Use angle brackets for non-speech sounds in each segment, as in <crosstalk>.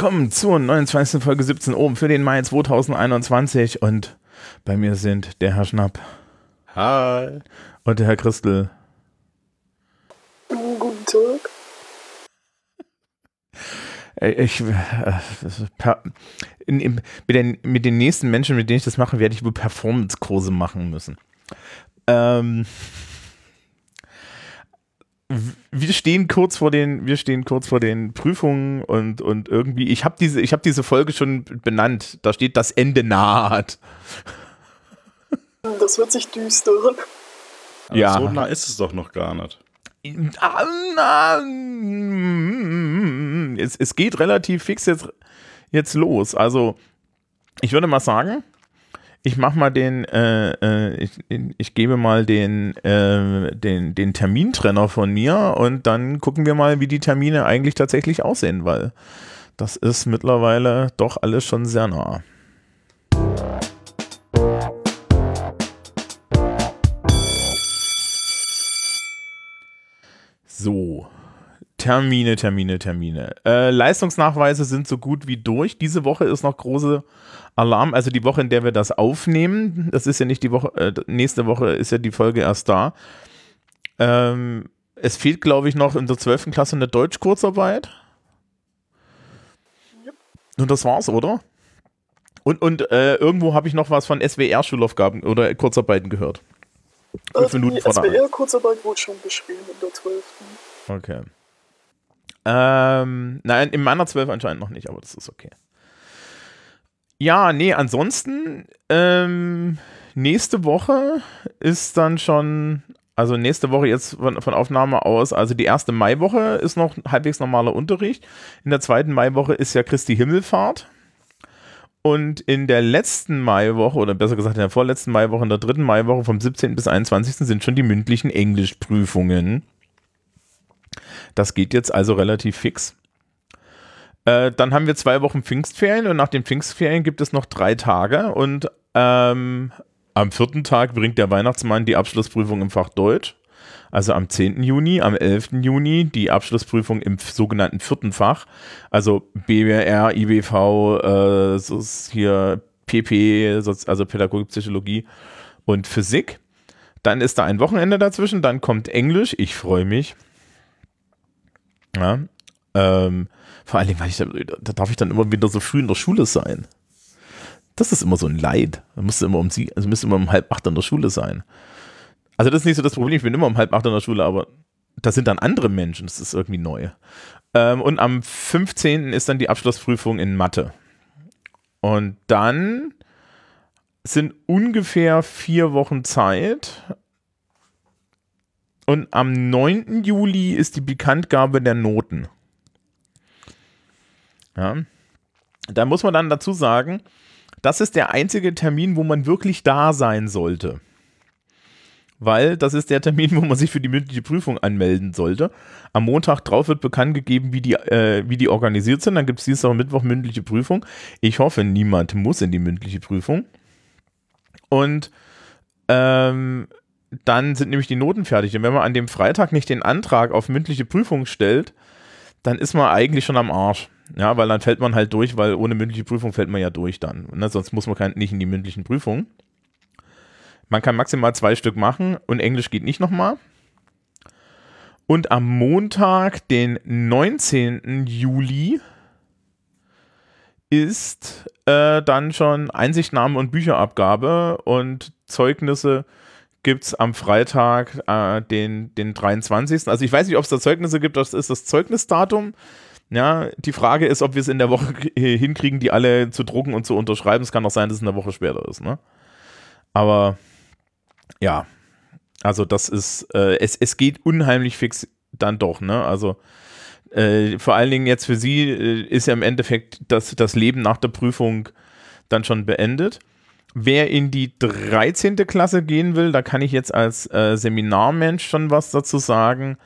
Willkommen zur 29. Folge 17 oben für den Mai 2021 und bei mir sind der Herr Schnapp. Hi. Und der Herr Christel. Guten Tag. Ich, äh, per, in, in, mit, den, mit den nächsten Menschen, mit denen ich das mache, werde ich wohl Performance-Kurse machen müssen. Ähm, wir stehen kurz vor den, wir stehen kurz vor den Prüfungen und, und irgendwie, ich habe diese, ich habe diese Folge schon benannt. Da steht, das Ende naht. Das hört sich düster. Aber ja. So nah ist es doch noch gar nicht. Es, es geht relativ fix jetzt, jetzt los. Also, ich würde mal sagen, ich mache mal den, äh, äh, ich, ich gebe mal den, äh, den, den Termintrenner von mir und dann gucken wir mal, wie die Termine eigentlich tatsächlich aussehen, weil das ist mittlerweile doch alles schon sehr nah. So. Termine, Termine, Termine. Äh, Leistungsnachweise sind so gut wie durch. Diese Woche ist noch große Alarm, also die Woche, in der wir das aufnehmen. Das ist ja nicht die Woche, äh, nächste Woche ist ja die Folge erst da. Ähm, es fehlt, glaube ich, noch in der 12. Klasse eine Deutsch-Kurzarbeit. Yep. Und das war's, oder? Und, und äh, irgendwo habe ich noch was von SWR-Schulaufgaben oder Kurzarbeiten gehört. Fünf äh, Minuten die SWR-Kurzarbeit wurde schon geschrieben in der 12. Okay. Ähm, nein, in meiner 12 anscheinend noch nicht, aber das ist okay. Ja, nee, ansonsten, ähm, nächste Woche ist dann schon, also nächste Woche jetzt von, von, Aufnahme aus, also die erste Maiwoche ist noch halbwegs normaler Unterricht. In der zweiten Maiwoche ist ja Christi Himmelfahrt. Und in der letzten Maiwoche, oder besser gesagt in der vorletzten Maiwoche, in der dritten Maiwoche vom 17. bis 21. sind schon die mündlichen Englischprüfungen. Das geht jetzt also relativ fix. Äh, dann haben wir zwei Wochen Pfingstferien und nach den Pfingstferien gibt es noch drei Tage und ähm, am vierten Tag bringt der Weihnachtsmann die Abschlussprüfung im Fach Deutsch. Also am 10. Juni, am 11. Juni die Abschlussprüfung im sogenannten vierten Fach. Also BWR, IWV, äh, hier PP, also Pädagogik, Psychologie und Physik. Dann ist da ein Wochenende dazwischen, dann kommt Englisch, ich freue mich. Ja, ähm, vor allen Dingen, weil ich da, da darf ich dann immer wieder so früh in der Schule sein. Das ist immer so ein Leid. Da musst immer um sie, also müsste immer um halb acht in der Schule sein. Also das ist nicht so das Problem, ich bin immer um halb acht in der Schule, aber da sind dann andere Menschen, das ist irgendwie neu. Ähm, und am 15. ist dann die Abschlussprüfung in Mathe. Und dann sind ungefähr vier Wochen Zeit. Und am 9. Juli ist die Bekanntgabe der Noten. Ja. Da muss man dann dazu sagen, das ist der einzige Termin, wo man wirklich da sein sollte. Weil das ist der Termin, wo man sich für die mündliche Prüfung anmelden sollte. Am Montag drauf wird bekannt gegeben, wie die, äh, wie die organisiert sind. Dann gibt es Dienstag und Mittwoch mündliche Prüfung. Ich hoffe, niemand muss in die mündliche Prüfung. Und ähm, dann sind nämlich die Noten fertig. Und wenn man an dem Freitag nicht den Antrag auf mündliche Prüfung stellt, dann ist man eigentlich schon am Arsch. Ja, weil dann fällt man halt durch, weil ohne mündliche Prüfung fällt man ja durch dann. Ne? Sonst muss man kein, nicht in die mündlichen Prüfungen. Man kann maximal zwei Stück machen und Englisch geht nicht nochmal. Und am Montag, den 19. Juli, ist äh, dann schon Einsichtnahme und Bücherabgabe und Zeugnisse gibt es am Freitag, äh, den, den 23. Also ich weiß nicht, ob es da Zeugnisse gibt, das ist das Zeugnisdatum. Ja, die Frage ist, ob wir es in der Woche hinkriegen, die alle zu drucken und zu unterschreiben. Es kann auch sein, dass es in der Woche später ist, ne? Aber ja, also das ist, äh, es, es geht unheimlich fix dann doch, ne? Also äh, vor allen Dingen jetzt für sie äh, ist ja im Endeffekt das, das Leben nach der Prüfung dann schon beendet. Wer in die 13. Klasse gehen will, da kann ich jetzt als äh, Seminarmensch schon was dazu sagen.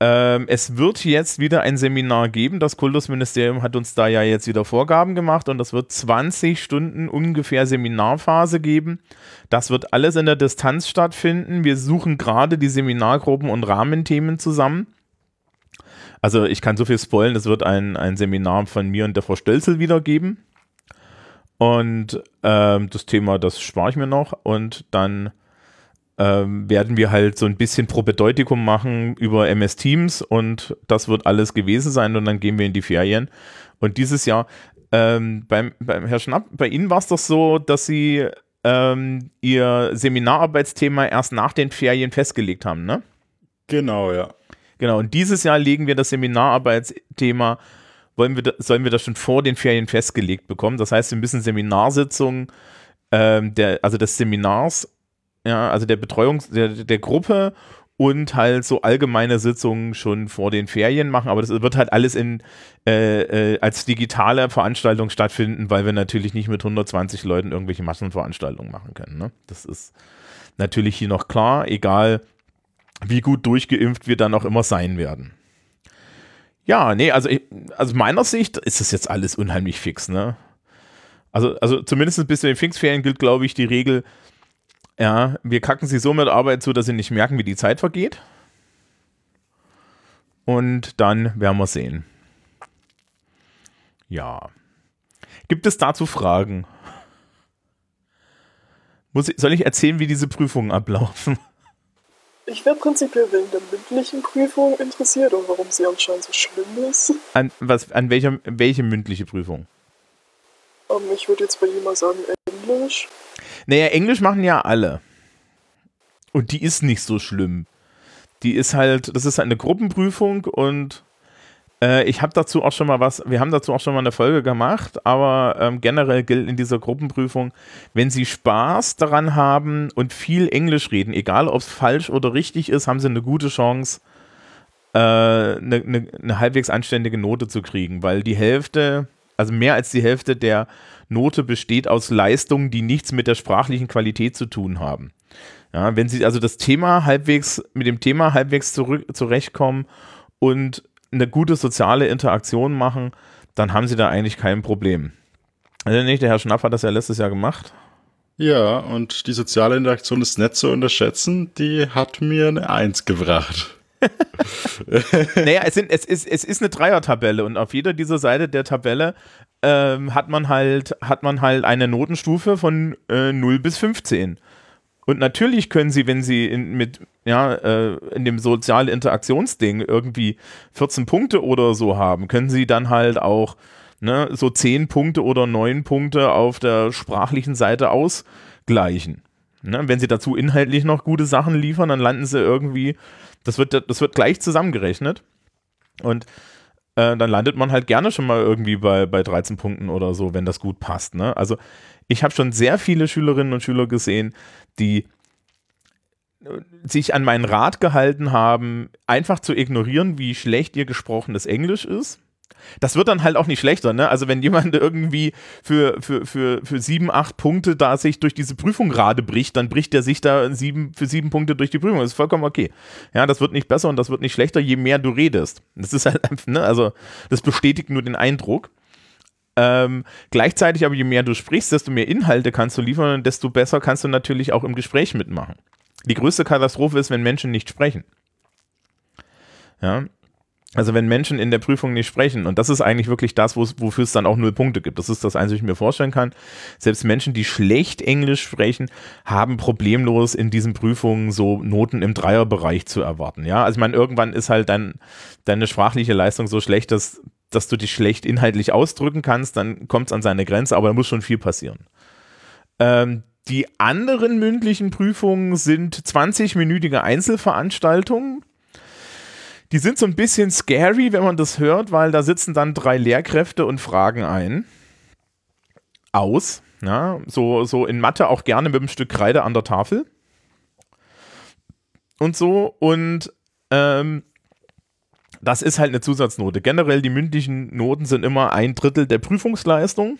Ähm, es wird jetzt wieder ein Seminar geben. Das Kultusministerium hat uns da ja jetzt wieder Vorgaben gemacht und das wird 20 Stunden ungefähr Seminarphase geben. Das wird alles in der Distanz stattfinden. Wir suchen gerade die Seminargruppen und Rahmenthemen zusammen. Also ich kann so viel spoilen, es wird ein, ein Seminar von mir und der Frau Stölzel wiedergeben. Und ähm, das Thema, das spare ich mir noch. Und dann ähm, werden wir halt so ein bisschen Propedeutikum machen über MS Teams und das wird alles gewesen sein und dann gehen wir in die Ferien. Und dieses Jahr, ähm, beim, beim Herr Schnapp, bei Ihnen war es doch so, dass Sie ähm, Ihr Seminararbeitsthema erst nach den Ferien festgelegt haben, ne? Genau, ja. Genau, und dieses Jahr legen wir das Seminararbeitsthema, wollen wir, sollen wir das schon vor den Ferien festgelegt bekommen. Das heißt, wir müssen Seminarsitzungen ähm, der, also des Seminars ja, also der Betreuung der, der Gruppe und halt so allgemeine Sitzungen schon vor den Ferien machen, aber das wird halt alles in äh, äh, als digitale Veranstaltung stattfinden, weil wir natürlich nicht mit 120 Leuten irgendwelche Massenveranstaltungen machen können. Ne? Das ist natürlich hier noch klar, egal wie gut durchgeimpft wir dann auch immer sein werden. Ja, nee, also, ich, also meiner Sicht ist das jetzt alles unheimlich fix, ne? Also, also zumindest bis zu den Pfingstferien gilt, glaube ich, die Regel, ja, wir kacken sie so mit Arbeit zu, dass sie nicht merken, wie die Zeit vergeht. Und dann werden wir sehen. Ja. Gibt es dazu Fragen? Muss ich, soll ich erzählen, wie diese Prüfungen ablaufen? Ich wäre prinzipiell wegen der mündlichen Prüfung interessiert und warum sie anscheinend so schlimm ist. An, was, an welcher, welche mündliche Prüfung? Um, ähm, ich würde jetzt bei mal sagen Englisch. Naja, Englisch machen ja alle. Und die ist nicht so schlimm. Die ist halt, das ist halt eine Gruppenprüfung und äh, ich habe dazu auch schon mal was, wir haben dazu auch schon mal eine Folge gemacht, aber ähm, generell gilt in dieser Gruppenprüfung, wenn Sie Spaß daran haben und viel Englisch reden, egal ob es falsch oder richtig ist, haben Sie eine gute Chance, äh, eine, eine, eine halbwegs anständige Note zu kriegen, weil die Hälfte, also mehr als die Hälfte der Note besteht aus Leistungen, die nichts mit der sprachlichen Qualität zu tun haben. Ja, wenn sie also das Thema halbwegs, mit dem Thema halbwegs zurück, zurechtkommen und eine gute soziale Interaktion machen, dann haben sie da eigentlich kein Problem. Also nicht, der Herr Schnapp hat das ja letztes Jahr gemacht. Ja, und die soziale Interaktion ist nicht zu unterschätzen, die hat mir eine Eins gebracht. <laughs> naja, es, sind, es, ist, es ist eine Dreier-Tabelle und auf jeder dieser Seite der Tabelle ähm, hat, man halt, hat man halt eine Notenstufe von äh, 0 bis 15. Und natürlich können sie, wenn sie in, mit, ja, äh, in dem soziale Interaktionsding irgendwie 14 Punkte oder so haben, können sie dann halt auch ne, so 10 Punkte oder 9 Punkte auf der sprachlichen Seite ausgleichen. Ne, wenn sie dazu inhaltlich noch gute Sachen liefern, dann landen sie irgendwie, das wird, das wird gleich zusammengerechnet. Und äh, dann landet man halt gerne schon mal irgendwie bei, bei 13 Punkten oder so, wenn das gut passt. Ne? Also ich habe schon sehr viele Schülerinnen und Schüler gesehen, die sich an meinen Rat gehalten haben, einfach zu ignorieren, wie schlecht ihr gesprochenes Englisch ist. Das wird dann halt auch nicht schlechter, ne? Also wenn jemand irgendwie für, für, für, für sieben, acht Punkte da sich durch diese Prüfung gerade bricht, dann bricht er sich da sieben, für sieben Punkte durch die Prüfung. Das ist vollkommen okay. Ja, das wird nicht besser und das wird nicht schlechter, je mehr du redest. Das ist halt, ne? Also das bestätigt nur den Eindruck. Ähm, gleichzeitig aber, je mehr du sprichst, desto mehr Inhalte kannst du liefern und desto besser kannst du natürlich auch im Gespräch mitmachen. Die größte Katastrophe ist, wenn Menschen nicht sprechen. Ja. Also wenn Menschen in der Prüfung nicht sprechen, und das ist eigentlich wirklich das, wofür es dann auch null Punkte gibt. Das ist das Einzige, was ich mir vorstellen kann. Selbst Menschen, die schlecht Englisch sprechen, haben problemlos in diesen Prüfungen so Noten im Dreierbereich zu erwarten. Ja, also ich meine, irgendwann ist halt dein, deine sprachliche Leistung so schlecht, dass dass du dich schlecht inhaltlich ausdrücken kannst, dann kommt es an seine Grenze, aber da muss schon viel passieren. Ähm, die anderen mündlichen Prüfungen sind 20-minütige Einzelveranstaltungen. Die sind so ein bisschen scary, wenn man das hört, weil da sitzen dann drei Lehrkräfte und fragen ein. Aus. Ja, so, so in Mathe auch gerne mit einem Stück Kreide an der Tafel. Und so. Und ähm, das ist halt eine Zusatznote. Generell die mündlichen Noten sind immer ein Drittel der Prüfungsleistung.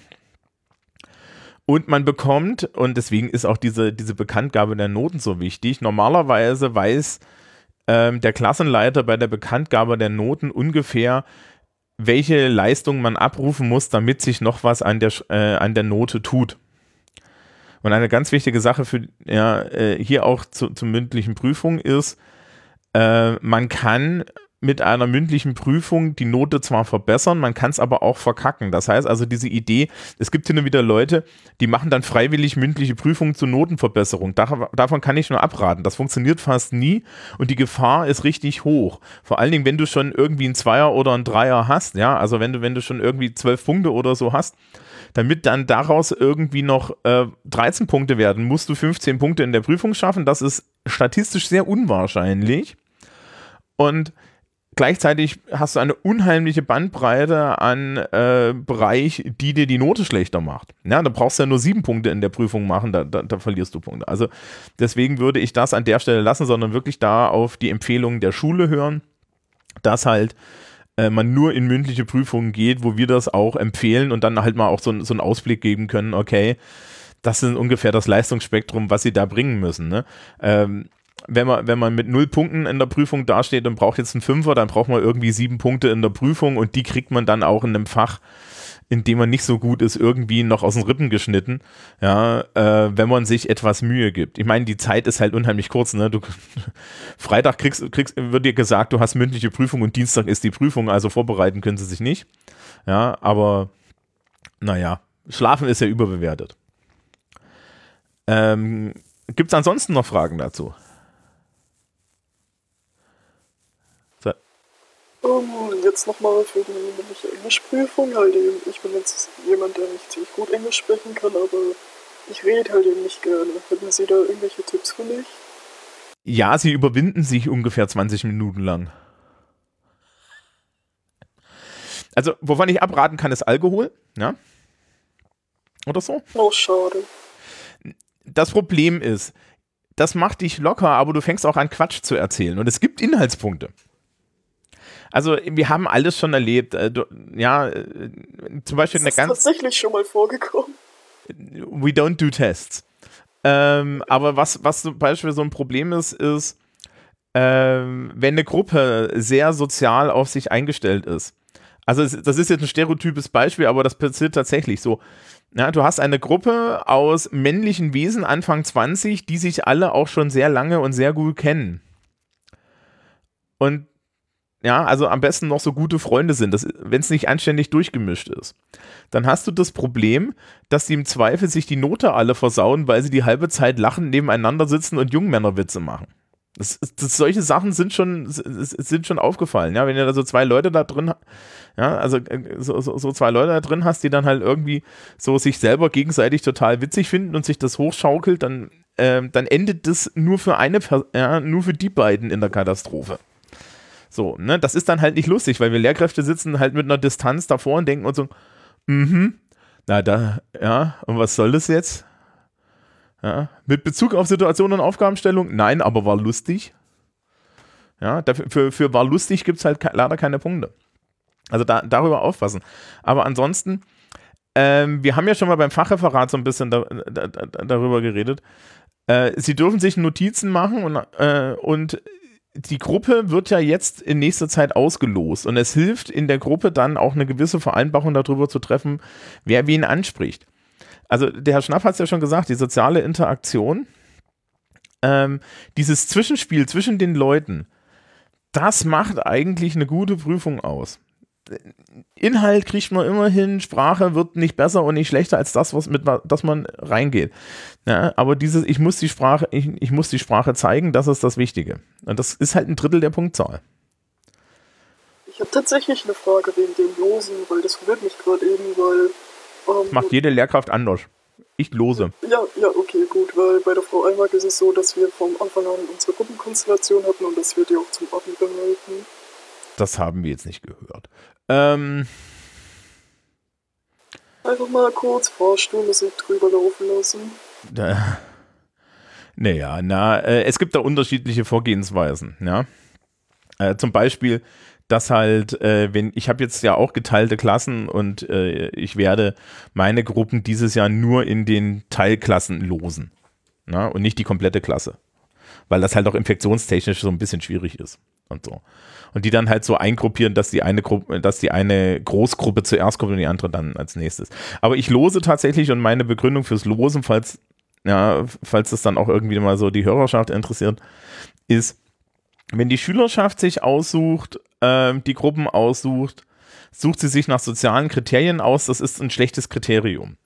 Und man bekommt, und deswegen ist auch diese, diese Bekanntgabe der Noten so wichtig, normalerweise weiß ähm, der Klassenleiter bei der Bekanntgabe der Noten ungefähr, welche Leistung man abrufen muss, damit sich noch was an der, äh, an der Note tut. Und eine ganz wichtige Sache für ja, äh, hier auch zu, zur mündlichen Prüfung ist, äh, man kann mit einer mündlichen Prüfung die Note zwar verbessern, man kann es aber auch verkacken. Das heißt also diese Idee, es gibt hin und wieder Leute, die machen dann freiwillig mündliche Prüfungen zur Notenverbesserung. davon kann ich nur abraten. Das funktioniert fast nie und die Gefahr ist richtig hoch. Vor allen Dingen, wenn du schon irgendwie einen Zweier oder einen Dreier hast, ja, also wenn du, wenn du schon irgendwie zwölf Punkte oder so hast, damit dann daraus irgendwie noch äh, 13 Punkte werden, musst du 15 Punkte in der Prüfung schaffen. Das ist statistisch sehr unwahrscheinlich. Und gleichzeitig hast du eine unheimliche Bandbreite an äh, Bereich, die dir die Note schlechter macht. Ja, da brauchst du ja nur sieben Punkte in der Prüfung machen, da, da, da, verlierst du Punkte. Also deswegen würde ich das an der Stelle lassen, sondern wirklich da auf die Empfehlungen der Schule hören, dass halt äh, man nur in mündliche Prüfungen geht, wo wir das auch empfehlen und dann halt mal auch so, so einen Ausblick geben können, okay, das ist ungefähr das Leistungsspektrum, was sie da bringen müssen. Ne? Ähm, wenn man, wenn man mit null Punkten in der Prüfung dasteht und braucht jetzt einen Fünfer, dann braucht man irgendwie sieben Punkte in der Prüfung und die kriegt man dann auch in einem Fach, in dem man nicht so gut ist, irgendwie noch aus den Rippen geschnitten, ja, äh, wenn man sich etwas Mühe gibt. Ich meine, die Zeit ist halt unheimlich kurz, ne? Du, <laughs> Freitag kriegst, kriegst, wird dir gesagt, du hast mündliche Prüfung und Dienstag ist die Prüfung, also vorbereiten können sie sich nicht. Ja, aber naja, Schlafen ist ja überbewertet. Ähm, Gibt es ansonsten noch Fragen dazu? Um, jetzt nochmal für die mündliche Englischprüfung. Halt eben, ich bin jetzt jemand, der nicht ziemlich gut Englisch sprechen kann, aber ich rede halt eben nicht gerne. Hätten Sie da irgendwelche Tipps für mich? Ja, sie überwinden sich ungefähr 20 Minuten lang. Also, wovon ich abraten kann, ist Alkohol, ja? Oder so? Oh, schade. Das Problem ist, das macht dich locker, aber du fängst auch an Quatsch zu erzählen. Und es gibt Inhaltspunkte also wir haben alles schon erlebt. Äh, ja, äh, zum Beispiel das eine ganz. tatsächlich schon mal vorgekommen. We don't do tests. Ähm, aber was, was zum Beispiel so ein Problem ist, ist, ähm, wenn eine Gruppe sehr sozial auf sich eingestellt ist. Also das ist jetzt ein stereotypes Beispiel, aber das passiert tatsächlich so. Ja, du hast eine Gruppe aus männlichen Wesen Anfang 20, die sich alle auch schon sehr lange und sehr gut kennen. Und ja, also am besten noch so gute Freunde sind, wenn es nicht anständig durchgemischt ist. Dann hast du das Problem, dass die im Zweifel sich die Note alle versauen, weil sie die halbe Zeit lachend nebeneinander sitzen und Jungmännerwitze machen. Das, das, solche Sachen sind schon, sind schon aufgefallen, ja, wenn du da so zwei Leute da drin, ja, also äh, so, so, so, zwei Leute da drin hast, die dann halt irgendwie so sich selber gegenseitig total witzig finden und sich das hochschaukelt, dann, äh, dann endet das nur für eine, ja, nur für die beiden in der Katastrophe. So, ne, das ist dann halt nicht lustig, weil wir Lehrkräfte sitzen halt mit einer Distanz davor und denken uns so, mhm, na da, ja, und was soll das jetzt? Ja, mit Bezug auf Situation und Aufgabenstellung? Nein, aber war lustig. Ja, dafür, für, für war lustig gibt es halt leider keine Punkte. Also da, darüber aufpassen. Aber ansonsten, ähm, wir haben ja schon mal beim Fachreferat so ein bisschen da, da, darüber geredet. Äh, Sie dürfen sich Notizen machen und, äh, und die Gruppe wird ja jetzt in nächster Zeit ausgelost und es hilft in der Gruppe dann auch eine gewisse Vereinbarung darüber zu treffen, wer wen anspricht. Also der Herr Schnapp hat es ja schon gesagt, die soziale Interaktion, ähm, dieses Zwischenspiel zwischen den Leuten, das macht eigentlich eine gute Prüfung aus. Inhalt kriegt man immer hin, Sprache wird nicht besser und nicht schlechter als das, was mit das man reingeht. Ja, aber dieses, ich muss die Sprache, ich, ich muss die Sprache zeigen, das ist das Wichtige. Und das ist halt ein Drittel der Punktzahl. Ich habe tatsächlich eine Frage wegen dem Losen, weil das verwirrt mich gerade eben, weil. Ähm, das macht jede Lehrkraft anders. Ich lose. Ja, ja, okay, gut, weil bei der Frau Eimark ist es so, dass wir vom Anfang an unsere Gruppenkonstellation hatten und dass wir die auch zum Abi behalten. Das haben wir jetzt nicht gehört. Ähm, Einfach mal kurz Fahrstuhlmusik drüber laufen lassen. Da, naja, na, äh, es gibt da unterschiedliche Vorgehensweisen, ja. Äh, zum Beispiel, dass halt, äh, wenn, ich habe jetzt ja auch geteilte Klassen und äh, ich werde meine Gruppen dieses Jahr nur in den Teilklassen losen. Na, und nicht die komplette Klasse. Weil das halt auch infektionstechnisch so ein bisschen schwierig ist und so und die dann halt so eingruppieren, dass die eine Gruppe, dass die eine Großgruppe zuerst kommt und die andere dann als nächstes. Aber ich lose tatsächlich und meine Begründung fürs Losen, falls, ja, falls das dann auch irgendwie mal so die Hörerschaft interessiert, ist, wenn die Schülerschaft sich aussucht, ähm, die Gruppen aussucht, sucht sie sich nach sozialen Kriterien aus. Das ist ein schlechtes Kriterium.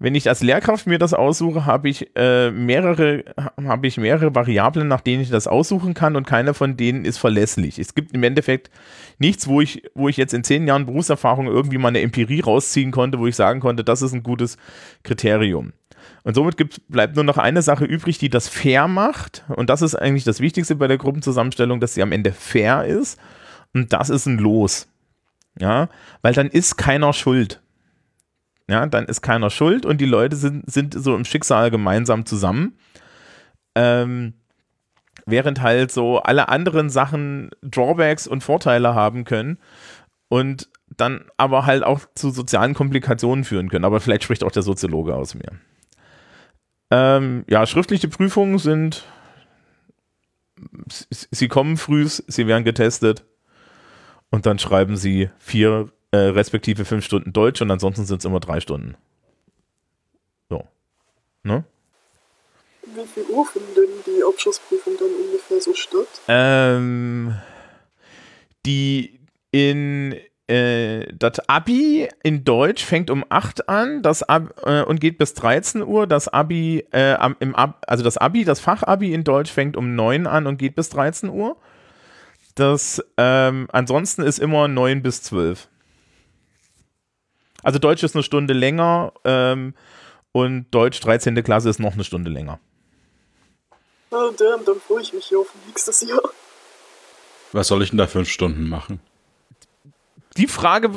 Wenn ich als Lehrkraft mir das aussuche, habe ich äh, mehrere, habe ich mehrere Variablen, nach denen ich das aussuchen kann und keine von denen ist verlässlich. Es gibt im Endeffekt nichts, wo ich, wo ich jetzt in zehn Jahren Berufserfahrung irgendwie mal eine Empirie rausziehen konnte, wo ich sagen konnte, das ist ein gutes Kriterium. Und somit gibt, bleibt nur noch eine Sache übrig, die das fair macht. Und das ist eigentlich das Wichtigste bei der Gruppenzusammenstellung, dass sie am Ende fair ist. Und das ist ein Los. Ja, weil dann ist keiner schuld. Ja, dann ist keiner schuld und die Leute sind, sind so im Schicksal gemeinsam zusammen. Ähm, während halt so alle anderen Sachen Drawbacks und Vorteile haben können und dann aber halt auch zu sozialen Komplikationen führen können. Aber vielleicht spricht auch der Soziologe aus mir. Ähm, ja, schriftliche Prüfungen sind, sie kommen früh, sie werden getestet und dann schreiben sie vier äh, respektive fünf Stunden Deutsch und ansonsten sind es immer drei Stunden. So. Ne? Wie viel Uhr finden denn die Abschlussprüfung dann ungefähr so statt? Ähm, die in äh, das Abi in Deutsch fängt um 8 an das Ab, äh, und geht bis 13 Uhr. Das Abi, äh, im Ab, also das Abi, das Fachabi in Deutsch fängt um 9 an und geht bis 13 Uhr. Das ähm, ansonsten ist immer 9 bis 12. Also Deutsch ist eine Stunde länger ähm, und Deutsch 13. Klasse ist noch eine Stunde länger. Ah, damn, dann freue ich mich hier auf nächstes Jahr. Was soll ich denn da fünf Stunden machen? Die Frage,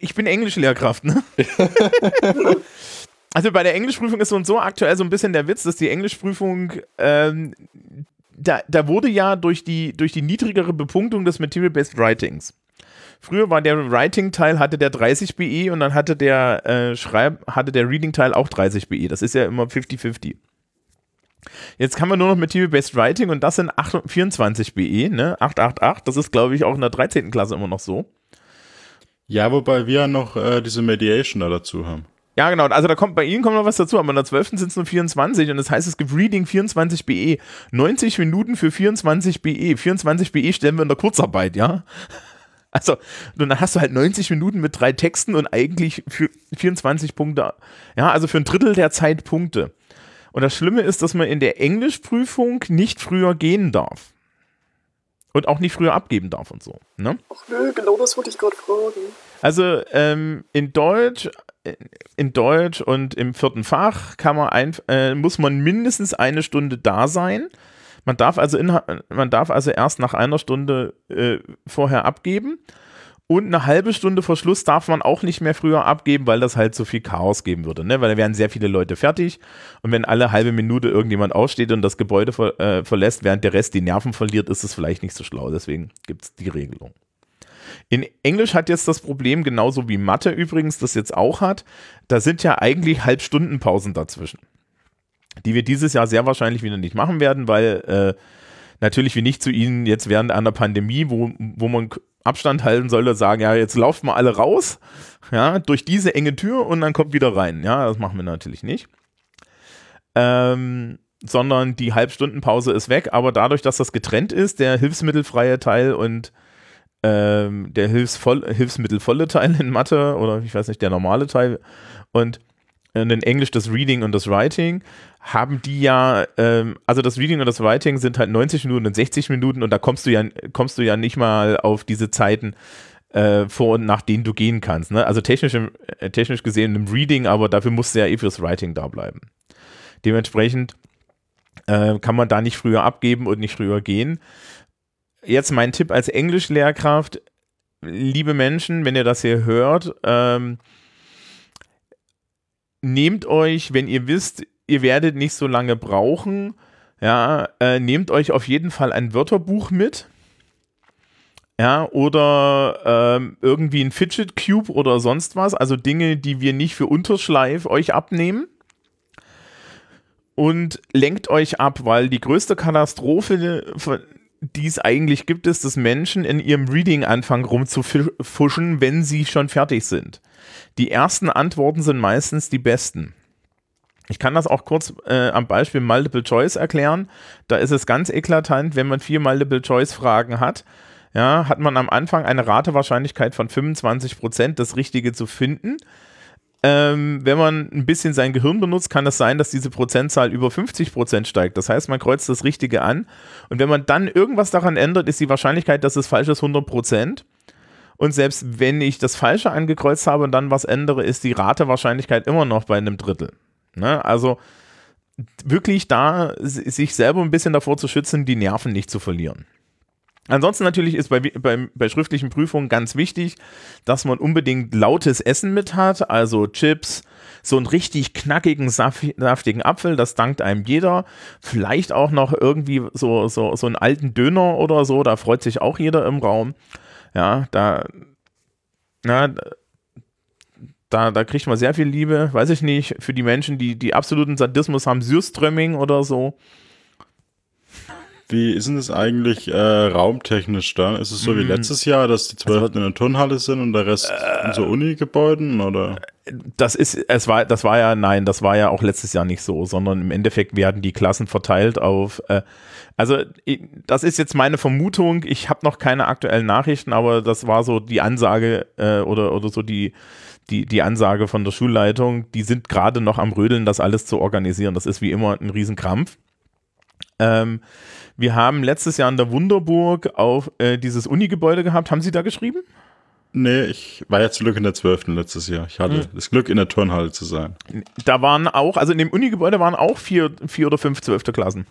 ich bin Englischlehrkraft, ne? <laughs> also bei der Englischprüfung ist so und so aktuell so ein bisschen der Witz, dass die Englischprüfung, ähm, da, da wurde ja durch die, durch die niedrigere Bepunktung des Material-Based Writings Früher war der Writing-Teil, hatte der 30 BE und dann hatte der äh, Schreib, hatte der Reading-Teil auch 30 BE. Das ist ja immer 50-50. Jetzt kann man nur noch Material-Based Writing und das sind 8, 24 BE, ne? 888. Das ist, glaube ich, auch in der 13. Klasse immer noch so. Ja, wobei wir noch äh, diese Mediation da dazu haben. Ja, genau. Also da kommt bei Ihnen kommt noch was dazu, aber in der 12. sind es nur 24 und das heißt, es gibt Reading 24 BE. 90 Minuten für 24 BE. 24 BE stellen wir in der Kurzarbeit, ja? Also, dann hast du halt 90 Minuten mit drei Texten und eigentlich für 24 Punkte. Ja, also für ein Drittel der Zeit Punkte. Und das Schlimme ist, dass man in der Englischprüfung nicht früher gehen darf. Und auch nicht früher abgeben darf und so. Ne? Ach nö, genau das wollte ich gerade fragen. Also ähm, in Deutsch, in Deutsch und im vierten Fach kann man ein, äh, muss man mindestens eine Stunde da sein. Man darf also, in, man darf also erst nach einer Stunde äh, vorher abgeben. Und eine halbe Stunde vor Schluss darf man auch nicht mehr früher abgeben, weil das halt so viel Chaos geben würde. Ne? Weil da wären sehr viele Leute fertig. Und wenn alle halbe Minute irgendjemand aussteht und das Gebäude ver äh, verlässt, während der Rest die Nerven verliert, ist es vielleicht nicht so schlau. Deswegen gibt es die Regelung. In Englisch hat jetzt das Problem, genauso wie Mathe übrigens das jetzt auch hat, da sind ja eigentlich Halbstundenpausen dazwischen die wir dieses Jahr sehr wahrscheinlich wieder nicht machen werden, weil äh, natürlich wir nicht zu ihnen jetzt während einer Pandemie, wo, wo man Abstand halten sollte, sagen, ja, jetzt lauft mal alle raus, ja, durch diese enge Tür und dann kommt wieder rein. Ja, das machen wir natürlich nicht. Ähm, sondern die Halbstundenpause ist weg, aber dadurch, dass das getrennt ist, der hilfsmittelfreie Teil und ähm, der hilfsvoll, hilfsmittelvolle Teil in Mathe oder ich weiß nicht, der normale Teil und in Englisch das Reading und das Writing, haben die ja, ähm, also das Reading und das Writing sind halt 90 Minuten und 60 Minuten und da kommst du ja, kommst du ja nicht mal auf diese Zeiten äh, vor und nach denen du gehen kannst. Ne? Also technisch, äh, technisch gesehen im Reading, aber dafür musst du ja eh fürs Writing da bleiben. Dementsprechend äh, kann man da nicht früher abgeben und nicht früher gehen. Jetzt mein Tipp als Englischlehrkraft, liebe Menschen, wenn ihr das hier hört, ähm, nehmt euch, wenn ihr wisst, ihr werdet nicht so lange brauchen, ja, äh, nehmt euch auf jeden Fall ein Wörterbuch mit. Ja, oder ähm, irgendwie ein Fidget Cube oder sonst was, also Dinge, die wir nicht für Unterschleif euch abnehmen. Und lenkt euch ab, weil die größte Katastrophe, die es eigentlich gibt, ist, dass Menschen in ihrem Reading anfangen rumzufuschen, wenn sie schon fertig sind. Die ersten Antworten sind meistens die besten. Ich kann das auch kurz äh, am Beispiel Multiple Choice erklären. Da ist es ganz eklatant, wenn man vier Multiple Choice Fragen hat, ja, hat man am Anfang eine Ratewahrscheinlichkeit von 25 Prozent, das Richtige zu finden. Ähm, wenn man ein bisschen sein Gehirn benutzt, kann es sein, dass diese Prozentzahl über 50 Prozent steigt. Das heißt, man kreuzt das Richtige an. Und wenn man dann irgendwas daran ändert, ist die Wahrscheinlichkeit, dass es falsch ist, 100 Prozent. Und selbst wenn ich das Falsche angekreuzt habe und dann was ändere, ist die Ratewahrscheinlichkeit immer noch bei einem Drittel. Ne? Also wirklich da sich selber ein bisschen davor zu schützen, die Nerven nicht zu verlieren. Ansonsten natürlich ist bei, bei, bei schriftlichen Prüfungen ganz wichtig, dass man unbedingt lautes Essen mit hat, also Chips, so einen richtig knackigen, saftigen Apfel, das dankt einem jeder. Vielleicht auch noch irgendwie so, so, so einen alten Döner oder so, da freut sich auch jeder im Raum. Ja, da, na, da, da kriegt man sehr viel Liebe, weiß ich nicht, für die Menschen, die, die absoluten Sadismus haben, Sürströmming oder so. Wie ist denn das eigentlich äh, raumtechnisch da? Ist es so wie mhm. letztes Jahr, dass die zwölf also, in der Turnhalle sind und der Rest äh, in so Uni-Gebäuden oder? Das ist, es war, das war ja, nein, das war ja auch letztes Jahr nicht so, sondern im Endeffekt werden die Klassen verteilt auf, äh, also das ist jetzt meine Vermutung, ich habe noch keine aktuellen Nachrichten, aber das war so die Ansage äh, oder, oder so die, die, die Ansage von der Schulleitung, die sind gerade noch am Rödeln, das alles zu organisieren. Das ist wie immer ein Riesenkrampf. Ähm, wir haben letztes Jahr in der Wunderburg auf äh, dieses Uni-Gebäude gehabt. Haben Sie da geschrieben? Nee, ich war ja zum Glück in der 12. letztes Jahr. Ich hatte hm. das Glück, in der Turnhalle zu sein. Da waren auch, also in dem Uni-Gebäude waren auch vier, vier oder fünf zwölfte Klassen.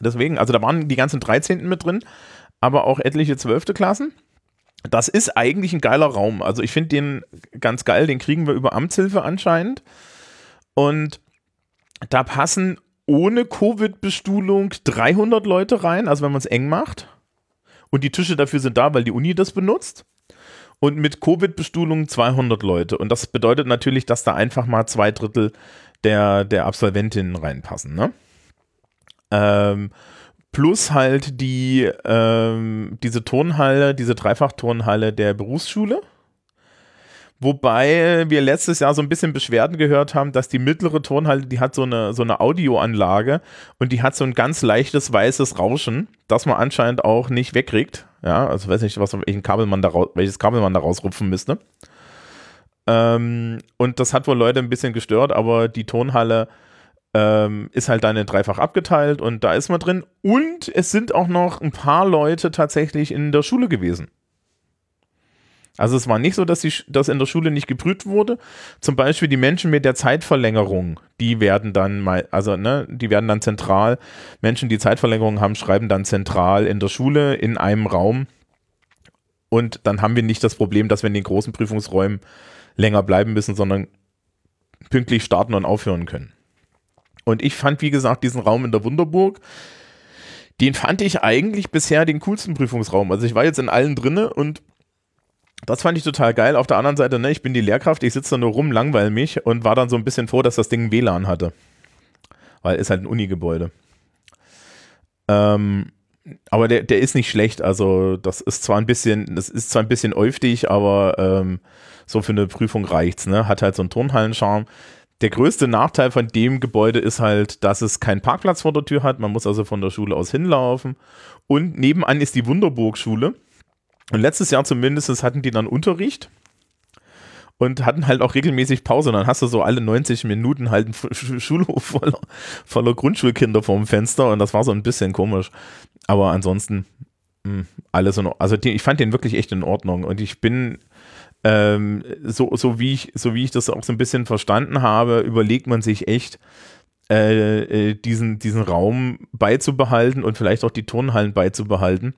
Deswegen, also da waren die ganzen 13. mit drin, aber auch etliche zwölfte Klassen. Das ist eigentlich ein geiler Raum. Also ich finde den ganz geil, den kriegen wir über Amtshilfe anscheinend. Und da passen ohne Covid-Bestuhlung 300 Leute rein, also wenn man es eng macht. Und die Tische dafür sind da, weil die Uni das benutzt. Und mit Covid-Bestuhlung 200 Leute. Und das bedeutet natürlich, dass da einfach mal zwei Drittel der, der Absolventinnen reinpassen. Ne? Ähm, plus halt die, ähm, diese Turnhalle, diese Dreifachturnhalle der Berufsschule Wobei wir letztes Jahr so ein bisschen Beschwerden gehört haben, dass die mittlere Turnhalle, die hat so eine, so eine Audioanlage und die hat so ein ganz leichtes weißes Rauschen, das man anscheinend auch nicht wegkriegt. Ja, also weiß nicht, was, welchen Kabel man da raus, welches Kabel man da rausrupfen müsste. Ähm, und das hat wohl Leute ein bisschen gestört, aber die Turnhalle ähm, ist halt dann in dreifach abgeteilt und da ist man drin. Und es sind auch noch ein paar Leute tatsächlich in der Schule gewesen. Also es war nicht so, dass, die, dass in der Schule nicht geprüft wurde. Zum Beispiel die Menschen mit der Zeitverlängerung, die werden dann mal, also ne, die werden dann zentral, Menschen, die Zeitverlängerung haben, schreiben dann zentral in der Schule in einem Raum. Und dann haben wir nicht das Problem, dass wir in den großen Prüfungsräumen länger bleiben müssen, sondern pünktlich starten und aufhören können. Und ich fand, wie gesagt, diesen Raum in der Wunderburg, den fand ich eigentlich bisher den coolsten Prüfungsraum. Also ich war jetzt in allen drinne und das fand ich total geil. Auf der anderen Seite, ne, ich bin die Lehrkraft, ich sitze da nur rum, langweil mich und war dann so ein bisschen froh, dass das Ding WLAN hatte. Weil ist halt ein Uni-Gebäude. Ähm, aber der, der ist nicht schlecht. Also, das ist zwar ein bisschen, das ist zwar ein bisschen öftig, aber ähm, so für eine Prüfung reicht's, ne? Hat halt so einen Turnhallenscharme. Der größte Nachteil von dem Gebäude ist halt, dass es keinen Parkplatz vor der Tür hat. Man muss also von der Schule aus hinlaufen. Und nebenan ist die Wunderburg-Schule. Und letztes Jahr zumindest hatten die dann Unterricht und hatten halt auch regelmäßig Pause. Und dann hast du so alle 90 Minuten halt einen Schulhof voller, voller Grundschulkinder vorm Fenster und das war so ein bisschen komisch. Aber ansonsten mh, hm, alles in Ordnung. Also die, ich fand den wirklich echt in Ordnung und ich bin ähm, so, so, wie ich, so wie ich das auch so ein bisschen verstanden habe, überlegt man sich echt, äh, äh diesen, diesen Raum beizubehalten und vielleicht auch die Turnhallen beizubehalten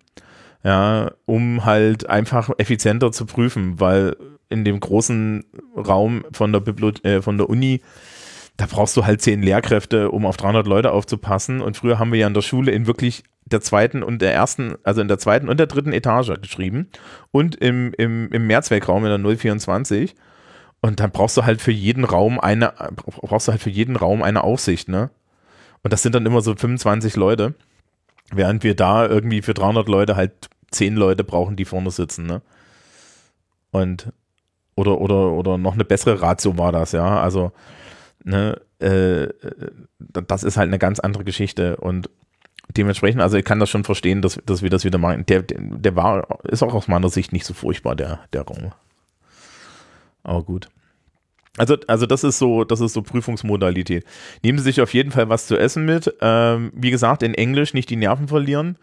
ja, um halt einfach effizienter zu prüfen, weil in dem großen Raum von der Bibliothe äh, von der Uni, da brauchst du halt zehn Lehrkräfte, um auf 300 Leute aufzupassen. Und früher haben wir ja in der Schule in wirklich der zweiten und der ersten, also in der zweiten und der dritten Etage geschrieben und im, im, im Mehrzweckraum in der 024. Und dann brauchst du halt für jeden Raum eine, brauchst du halt für jeden Raum eine Aufsicht, ne? Und das sind dann immer so 25 Leute, während wir da irgendwie für 300 Leute halt zehn Leute brauchen, die vorne sitzen, ne? Und oder, oder, oder noch eine bessere Ratio war das, ja. Also, ne, äh, das ist halt eine ganz andere Geschichte. Und dementsprechend, also ich kann das schon verstehen, dass, dass wir das wieder machen. Der, der, war, ist auch aus meiner Sicht nicht so furchtbar, der, der Raum. Aber gut. Also, also das ist so, das ist so Prüfungsmodalität. Nehmen Sie sich auf jeden Fall was zu essen mit. Ähm, wie gesagt, in Englisch nicht die Nerven verlieren.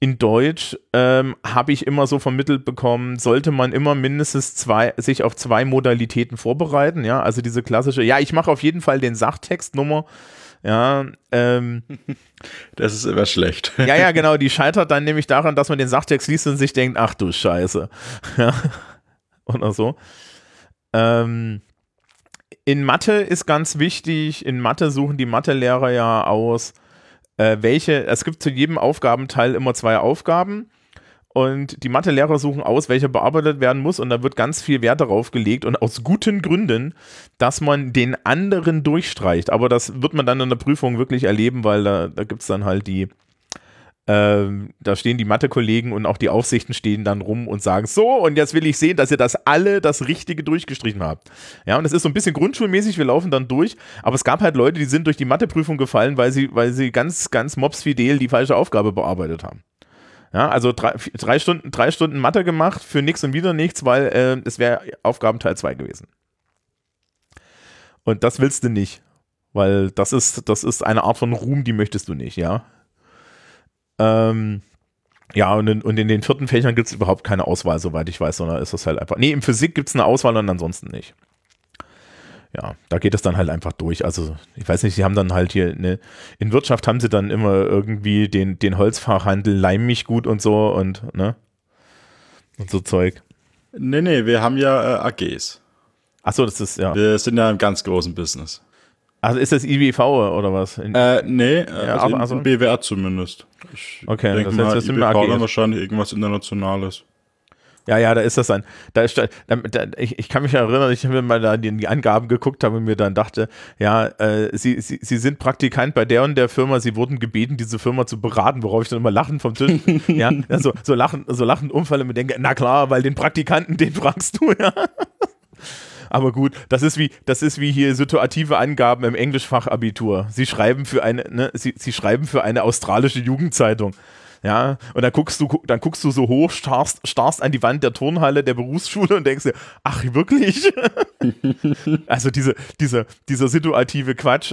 In Deutsch ähm, habe ich immer so vermittelt bekommen, sollte man immer mindestens zwei, sich auf zwei Modalitäten vorbereiten. Ja, also diese klassische, ja, ich mache auf jeden Fall den Sachtextnummer. Ja, ähm, <laughs> das ist immer schlecht. Ja, ja, genau. Die scheitert dann nämlich daran, dass man den Sachtext liest und sich denkt, ach du Scheiße. <laughs> Ja, oder so. Ähm, in Mathe ist ganz wichtig, in Mathe suchen die Mathelehrer ja aus, äh, welche, es gibt zu jedem Aufgabenteil immer zwei Aufgaben und die Mathelehrer suchen aus, welcher bearbeitet werden muss und da wird ganz viel Wert darauf gelegt und aus guten Gründen, dass man den anderen durchstreicht. Aber das wird man dann in der Prüfung wirklich erleben, weil da, da gibt es dann halt die, ähm, da stehen die Mathe-Kollegen und auch die Aufsichten stehen dann rum und sagen, so, und jetzt will ich sehen, dass ihr das alle das Richtige durchgestrichen habt. Ja, und das ist so ein bisschen grundschulmäßig, wir laufen dann durch, aber es gab halt Leute, die sind durch die Matheprüfung gefallen, weil sie, weil sie ganz, ganz mobsfidel die falsche Aufgabe bearbeitet haben. Ja, also drei, drei, Stunden, drei Stunden Mathe gemacht für nichts und wieder nichts, weil äh, es wäre Aufgabenteil 2 gewesen. Und das willst du nicht, weil das ist, das ist eine Art von Ruhm, die möchtest du nicht, ja. Ähm, ja, und in, und in den vierten Fächern gibt es überhaupt keine Auswahl, soweit ich weiß, sondern ist das halt einfach. Nee, im Physik gibt es eine Auswahl und ansonsten nicht. Ja, da geht es dann halt einfach durch. Also, ich weiß nicht, sie haben dann halt hier, eine, in Wirtschaft haben sie dann immer irgendwie den, den Holzfachhandel leim mich gut und so und, ne? Und so Zeug. Nee, nee, wir haben ja äh, AGs. Achso, das ist, ja. Wir sind ja im ganz großen Business. Also ist das IBV oder was? In, äh, nee, äh, ja, also, also BWR zumindest. Ich okay, das heißt, das sind IBV dann wahrscheinlich irgendwas Internationales. Ja, ja, da ist das dann. Da ist, da, da, ich, ich kann mich erinnern, ich habe mir mal da die, die Angaben geguckt habe und mir dann dachte, ja, äh, sie, sie, sie sind Praktikant bei der und der Firma, sie wurden gebeten, diese Firma zu beraten, worauf ich dann immer lachen vom Tisch. <laughs> ja, so, so lachen, so lachen Unfall und mir denke, na klar, weil den Praktikanten, den fragst du, <laughs> ja. Aber gut, das ist wie, das ist wie hier situative Angaben im Englischfachabitur. Sie schreiben für eine, ne, sie, sie schreiben für eine australische Jugendzeitung. Ja, und dann guckst du, dann guckst du so hoch, starrst, starrst an die Wand der Turnhalle der Berufsschule und denkst dir, ach, wirklich? <laughs> also diese, diese, dieser situative Quatsch.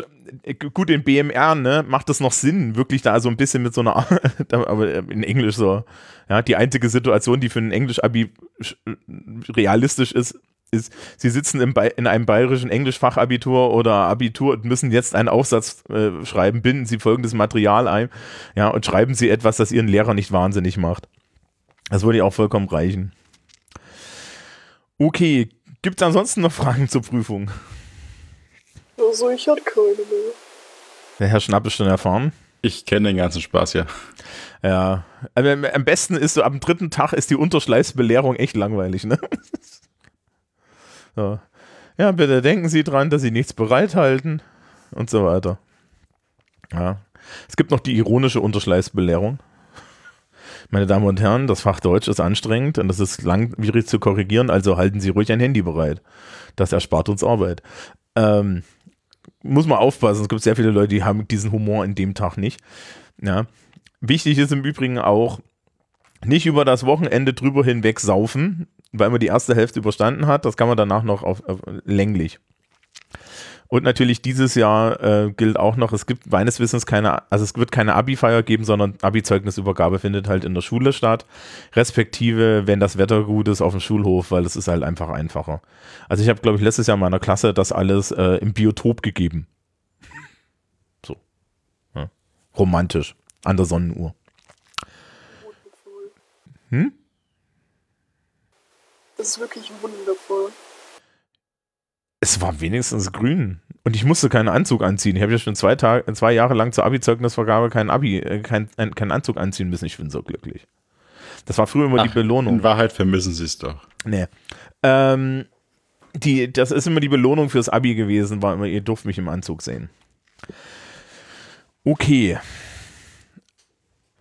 Gut, in BMR, ne, macht das noch Sinn, wirklich da so ein bisschen mit so einer, <laughs> aber in Englisch so, ja, die einzige Situation, die für ein Englisch-Abi realistisch ist, ist, sie sitzen im in einem bayerischen Englischfachabitur oder Abitur und müssen jetzt einen Aufsatz äh, schreiben, binden sie folgendes Material ein, ja, und schreiben sie etwas, das ihren Lehrer nicht wahnsinnig macht. Das würde ja auch vollkommen reichen. Okay, gibt es ansonsten noch Fragen zur Prüfung? Also ich hatte keine mehr. Der Herr Schnapp ist schon erfahren. Ich kenne den ganzen Spaß ja. Ja, aber am besten ist so, am dritten Tag ist die Unterschleißbelehrung echt langweilig, ne? So. Ja, bitte denken Sie dran, dass Sie nichts bereithalten und so weiter. Ja. Es gibt noch die ironische Unterschleißbelehrung. Meine Damen und Herren, das Fach Deutsch ist anstrengend und das ist langwierig zu korrigieren, also halten Sie ruhig ein Handy bereit. Das erspart uns Arbeit. Ähm, muss man aufpassen, es gibt sehr viele Leute, die haben diesen Humor in dem Tag nicht. Ja. Wichtig ist im Übrigen auch, nicht über das Wochenende drüber hinweg saufen weil man die erste Hälfte überstanden hat. Das kann man danach noch auf, auf länglich. Und natürlich dieses Jahr äh, gilt auch noch, es gibt meines Wissens keine, also es wird keine Abi-Feier geben, sondern Abi-Zeugnisübergabe findet halt in der Schule statt. Respektive, wenn das Wetter gut ist, auf dem Schulhof, weil es ist halt einfach einfacher. Also ich habe, glaube ich, letztes Jahr in meiner Klasse das alles äh, im Biotop gegeben. So. Ja. Romantisch. An der Sonnenuhr. Hm? Das ist wirklich wundervoll. Es war wenigstens grün. Und ich musste keinen Anzug anziehen. Ich habe ja schon zwei, Tage, zwei Jahre lang zur Abi-Zeugnisvergabe keinen Abi, äh, kein, ein, keinen Anzug anziehen müssen. Ich bin so glücklich. Das war früher immer Ach, die Belohnung. In Wahrheit vermissen sie es doch. Nee. Ähm, die, das ist immer die Belohnung fürs Abi gewesen, war immer, ihr durft mich im Anzug sehen. Okay.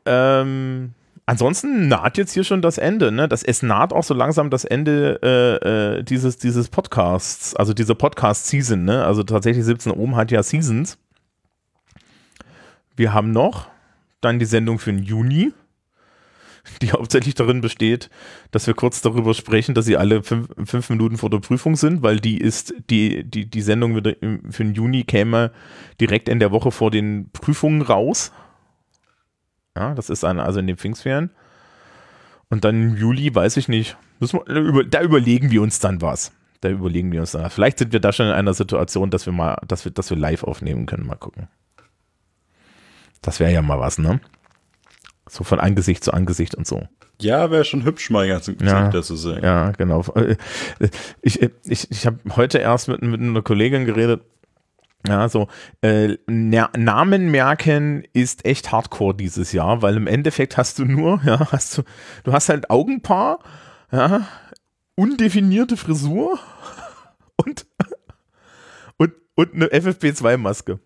Ähm, Ansonsten naht jetzt hier schon das Ende, ne? Das, es naht auch so langsam das Ende äh, äh, dieses, dieses Podcasts, also diese Podcast-Season, ne? Also tatsächlich 17 oben hat ja Seasons. Wir haben noch dann die Sendung für den Juni, die hauptsächlich darin besteht, dass wir kurz darüber sprechen, dass sie alle fünf, fünf Minuten vor der Prüfung sind, weil die ist, die, die, die Sendung für den Juni käme direkt in der Woche vor den Prüfungen raus. Ja, das ist eine, also in den Pfingstferien. Und dann im Juli, weiß ich nicht, wir, da überlegen wir uns dann was. Da überlegen wir uns dann. Vielleicht sind wir da schon in einer Situation, dass wir mal, dass wir, dass wir live aufnehmen können. Mal gucken. Das wäre ja mal was, ne? So von Angesicht zu Angesicht und so. Ja, wäre schon hübsch, mal ganz ja, zu sehen. Ja, genau. Ich, ich, ich habe heute erst mit, mit einer Kollegin geredet. Ja, so äh, Namen merken ist echt Hardcore dieses Jahr, weil im Endeffekt hast du nur, ja, hast du, du hast halt Augenpaar, ja, undefinierte Frisur <laughs> und, und, und eine FFP2-Maske.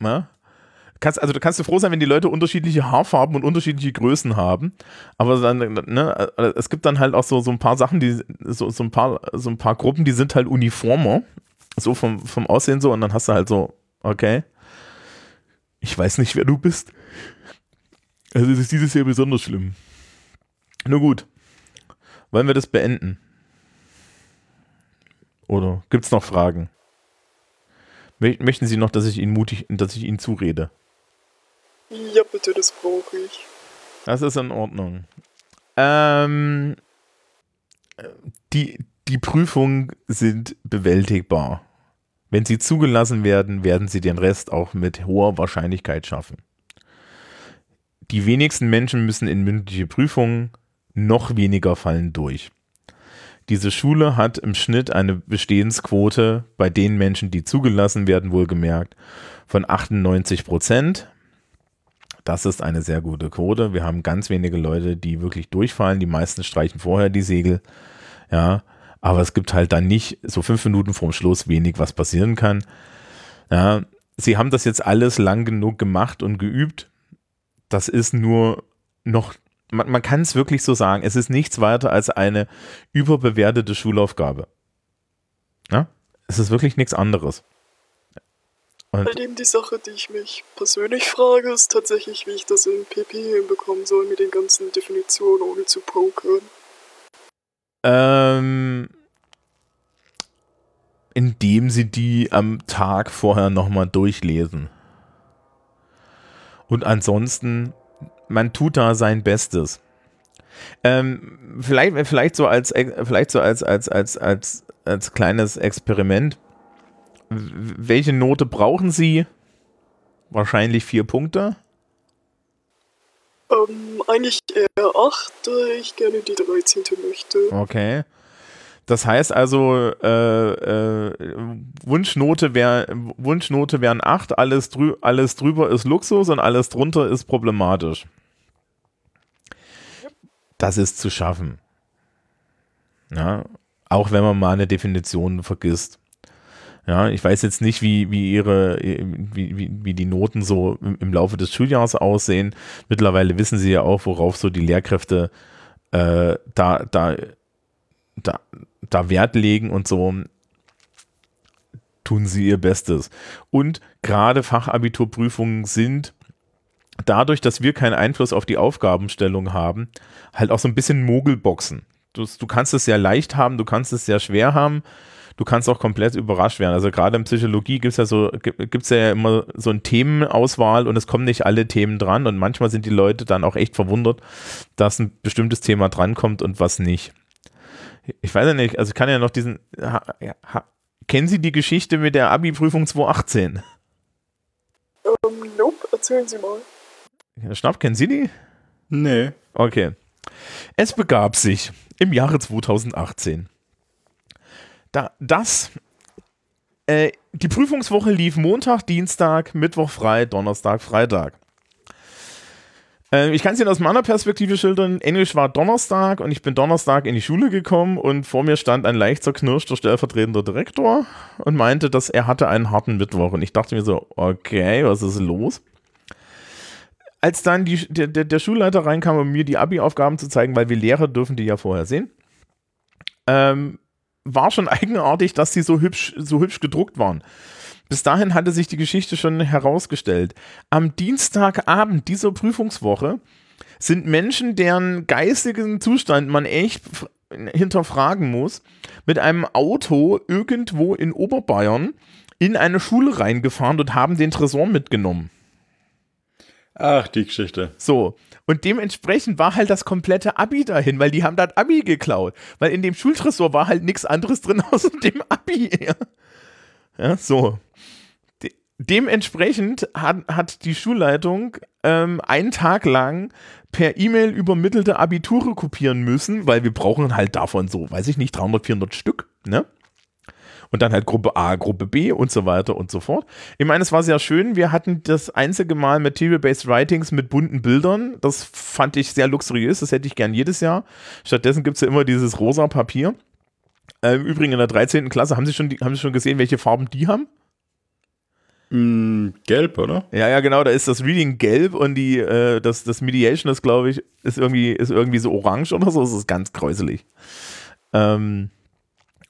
Ja? kannst, also du kannst du froh sein, wenn die Leute unterschiedliche Haarfarben und unterschiedliche Größen haben. Aber dann, ne, es gibt dann halt auch so, so ein paar Sachen, die, so, so ein paar, so ein paar Gruppen, die sind halt uniformer. So vom, vom Aussehen so, und dann hast du halt so, okay. Ich weiß nicht, wer du bist. Also das ist dieses Jahr besonders schlimm. Nur gut. Wollen wir das beenden? Oder gibt es noch Fragen? Möchten Sie noch, dass ich Ihnen mutig, dass ich Ihnen zurede? Ja, bitte, das brauche ich. Das ist in Ordnung. Ähm, die, die Prüfungen sind bewältigbar. Wenn sie zugelassen werden, werden sie den Rest auch mit hoher Wahrscheinlichkeit schaffen. Die wenigsten Menschen müssen in mündliche Prüfungen, noch weniger fallen durch. Diese Schule hat im Schnitt eine Bestehensquote bei den Menschen, die zugelassen werden, wohlgemerkt, von 98 Prozent. Das ist eine sehr gute Quote. Wir haben ganz wenige Leute, die wirklich durchfallen. Die meisten streichen vorher die Segel. Ja, aber es gibt halt dann nicht so fünf Minuten vorm Schluss wenig, was passieren kann. Ja, sie haben das jetzt alles lang genug gemacht und geübt. Das ist nur noch, man, man kann es wirklich so sagen, es ist nichts weiter als eine überbewertete Schulaufgabe. Ja, es ist wirklich nichts anderes. Und Halt eben die Sache, die ich mich persönlich frage, ist tatsächlich, wie ich das in PP hinbekommen soll mit den ganzen Definitionen, ohne zu pokern. Ähm, indem sie die am Tag vorher nochmal durchlesen. Und ansonsten, man tut da sein Bestes. Ähm, vielleicht, vielleicht so als, vielleicht so als, als, als, als, als kleines Experiment welche Note brauchen Sie? Wahrscheinlich vier Punkte. Ähm, eigentlich eher acht, da ich gerne die 13. möchte. Okay. Das heißt also, äh, äh, Wunschnote, wär, Wunschnote wären 8, alles, drü alles drüber ist Luxus und alles drunter ist problematisch. Das ist zu schaffen. Ja, auch wenn man mal eine Definition vergisst. Ja, ich weiß jetzt nicht, wie, wie ihre, wie, wie, wie die Noten so im, Laufe des Schuljahres aussehen. Mittlerweile wissen sie ja auch, worauf so die Lehrkräfte äh, da, da, da, da Wert legen und so tun sie ihr Bestes. Und gerade Fachabiturprüfungen sind dadurch, dass wir keinen Einfluss auf die Aufgabenstellung haben, halt auch so ein bisschen Mogelboxen. Du, du kannst es sehr leicht haben, du kannst es sehr schwer haben du kannst auch komplett überrascht werden. Also gerade in Psychologie gibt es ja so, gibt es ja immer so eine Themenauswahl und es kommen nicht alle Themen dran und manchmal sind die Leute dann auch echt verwundert, dass ein bestimmtes Thema drankommt und was nicht. Ich weiß ja nicht, also ich kann ja noch diesen, ha, ha, kennen Sie die Geschichte mit der Abi-Prüfung 2018? Ähm, nope, erzählen Sie mal. Herr Schnapp, kennen Sie die? Nee. Okay. Es begab sich im Jahre 2018 da, das, äh, die Prüfungswoche lief Montag, Dienstag, Mittwoch frei, Donnerstag, Freitag. Äh, ich kann es Ihnen aus meiner Perspektive schildern. Englisch war Donnerstag und ich bin Donnerstag in die Schule gekommen und vor mir stand ein leicht zerknirschter stellvertretender Direktor und meinte, dass er hatte einen harten Mittwoch. Und ich dachte mir so, okay, was ist los? Als dann die, der, der Schulleiter reinkam, um mir die Abi-Aufgaben zu zeigen, weil wir Lehrer dürfen die ja vorher sehen, ähm, war schon eigenartig, dass sie so hübsch, so hübsch gedruckt waren. bis dahin hatte sich die Geschichte schon herausgestellt. Am Dienstagabend dieser Prüfungswoche sind Menschen, deren geistigen Zustand man echt hinterfragen muss, mit einem Auto irgendwo in Oberbayern in eine Schule reingefahren und haben den Tresor mitgenommen. Ach, die Geschichte. So. Und dementsprechend war halt das komplette Abi dahin, weil die haben das Abi geklaut. Weil in dem Schultresor war halt nichts anderes drin <laughs> außer dem Abi. Ja, ja so. De dementsprechend hat, hat die Schulleitung ähm, einen Tag lang per E-Mail übermittelte Abiture kopieren müssen, weil wir brauchen halt davon so, weiß ich nicht, 300, 400 Stück, ne? Und dann halt Gruppe A, Gruppe B und so weiter und so fort. Ich meine, es war sehr schön. Wir hatten das einzige Mal Material-Based Writings mit bunten Bildern. Das fand ich sehr luxuriös. Das hätte ich gern jedes Jahr. Stattdessen gibt es ja immer dieses rosa Papier. Äh, Im Übrigen in der 13. Klasse, haben Sie schon, haben Sie schon gesehen, welche Farben die haben? Mm, gelb, oder? Ja, ja, genau, da ist das Reading gelb und die, äh, das, das Mediation ist, glaube ich, ist irgendwie, ist irgendwie so orange oder so. Das ist ganz kräuselig. Ähm,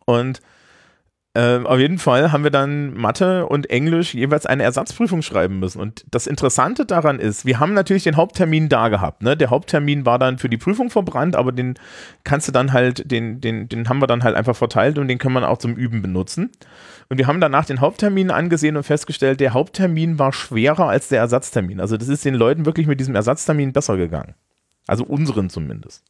und ähm, auf jeden Fall haben wir dann Mathe und Englisch jeweils eine Ersatzprüfung schreiben müssen. Und das Interessante daran ist, wir haben natürlich den Haupttermin da gehabt. Ne? Der Haupttermin war dann für die Prüfung verbrannt, aber den kannst du dann halt, den, den, den haben wir dann halt einfach verteilt und den kann man auch zum Üben benutzen. Und wir haben danach den Haupttermin angesehen und festgestellt, der Haupttermin war schwerer als der Ersatztermin. Also das ist den Leuten wirklich mit diesem Ersatztermin besser gegangen. Also unseren zumindest.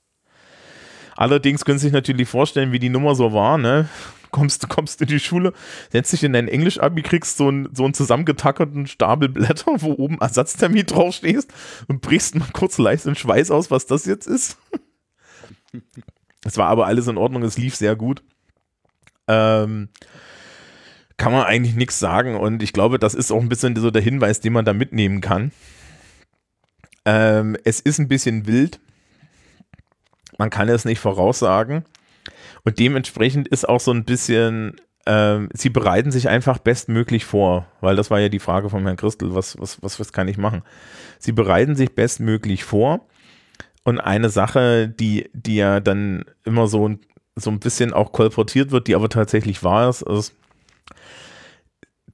Allerdings können Sie sich natürlich vorstellen, wie die Nummer so war, ne? Kommst, kommst in die Schule, setzt dich in dein Englisch-Abi, kriegst so, ein, so einen zusammengetackerten Stapel Blätter, wo oben Ersatztermin draufstehst und brichst mal kurz leicht in Schweiß aus, was das jetzt ist. Es war aber alles in Ordnung, es lief sehr gut. Ähm, kann man eigentlich nichts sagen und ich glaube, das ist auch ein bisschen so der Hinweis, den man da mitnehmen kann. Ähm, es ist ein bisschen wild. Man kann es nicht voraussagen. Und dementsprechend ist auch so ein bisschen, ähm, sie bereiten sich einfach bestmöglich vor, weil das war ja die Frage von Herrn Christel, was, was, was, was kann ich machen? Sie bereiten sich bestmöglich vor. Und eine Sache, die, die ja dann immer so, so ein bisschen auch kolportiert wird, die aber tatsächlich wahr ist, ist,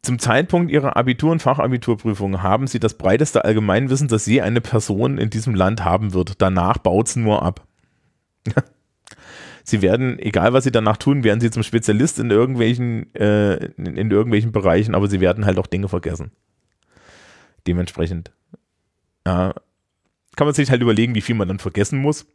zum Zeitpunkt ihrer Abitur- und Fachabiturprüfung haben sie das breiteste Allgemeinwissen, das je eine Person in diesem Land haben wird. Danach baut es nur ab. Sie werden, egal was sie danach tun, werden sie zum Spezialist in irgendwelchen, äh, in, in, irgendwelchen Bereichen, aber sie werden halt auch Dinge vergessen. Dementsprechend. Ja, kann man sich halt überlegen, wie viel man dann vergessen muss.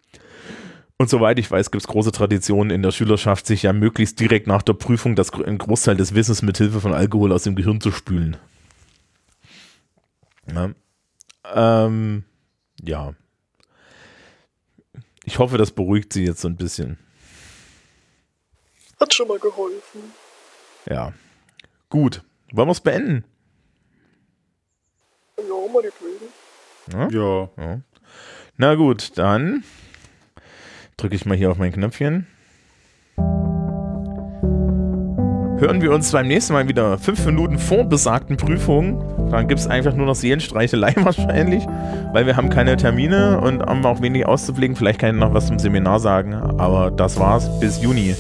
Und soweit ich weiß, gibt es große Traditionen in der Schülerschaft, sich ja möglichst direkt nach der Prüfung das, einen Großteil des Wissens mit Hilfe von Alkohol aus dem Gehirn zu spülen. Ja. Ähm, ja. Ich hoffe, das beruhigt sie jetzt so ein bisschen. Hat schon mal geholfen. Ja. Gut. Wollen wir es beenden? Ja, mal die Ja? ja. ja. Na gut, dann drücke ich mal hier auf mein Knöpfchen. Hören wir uns beim nächsten Mal wieder fünf Minuten vor besagten Prüfungen. Dann gibt es einfach nur noch Seelenstreichelei <laughs> wahrscheinlich, weil wir haben keine Termine und haben auch wenig auszublicken. Vielleicht kann ich noch was zum Seminar sagen, aber das war's. Bis Juni.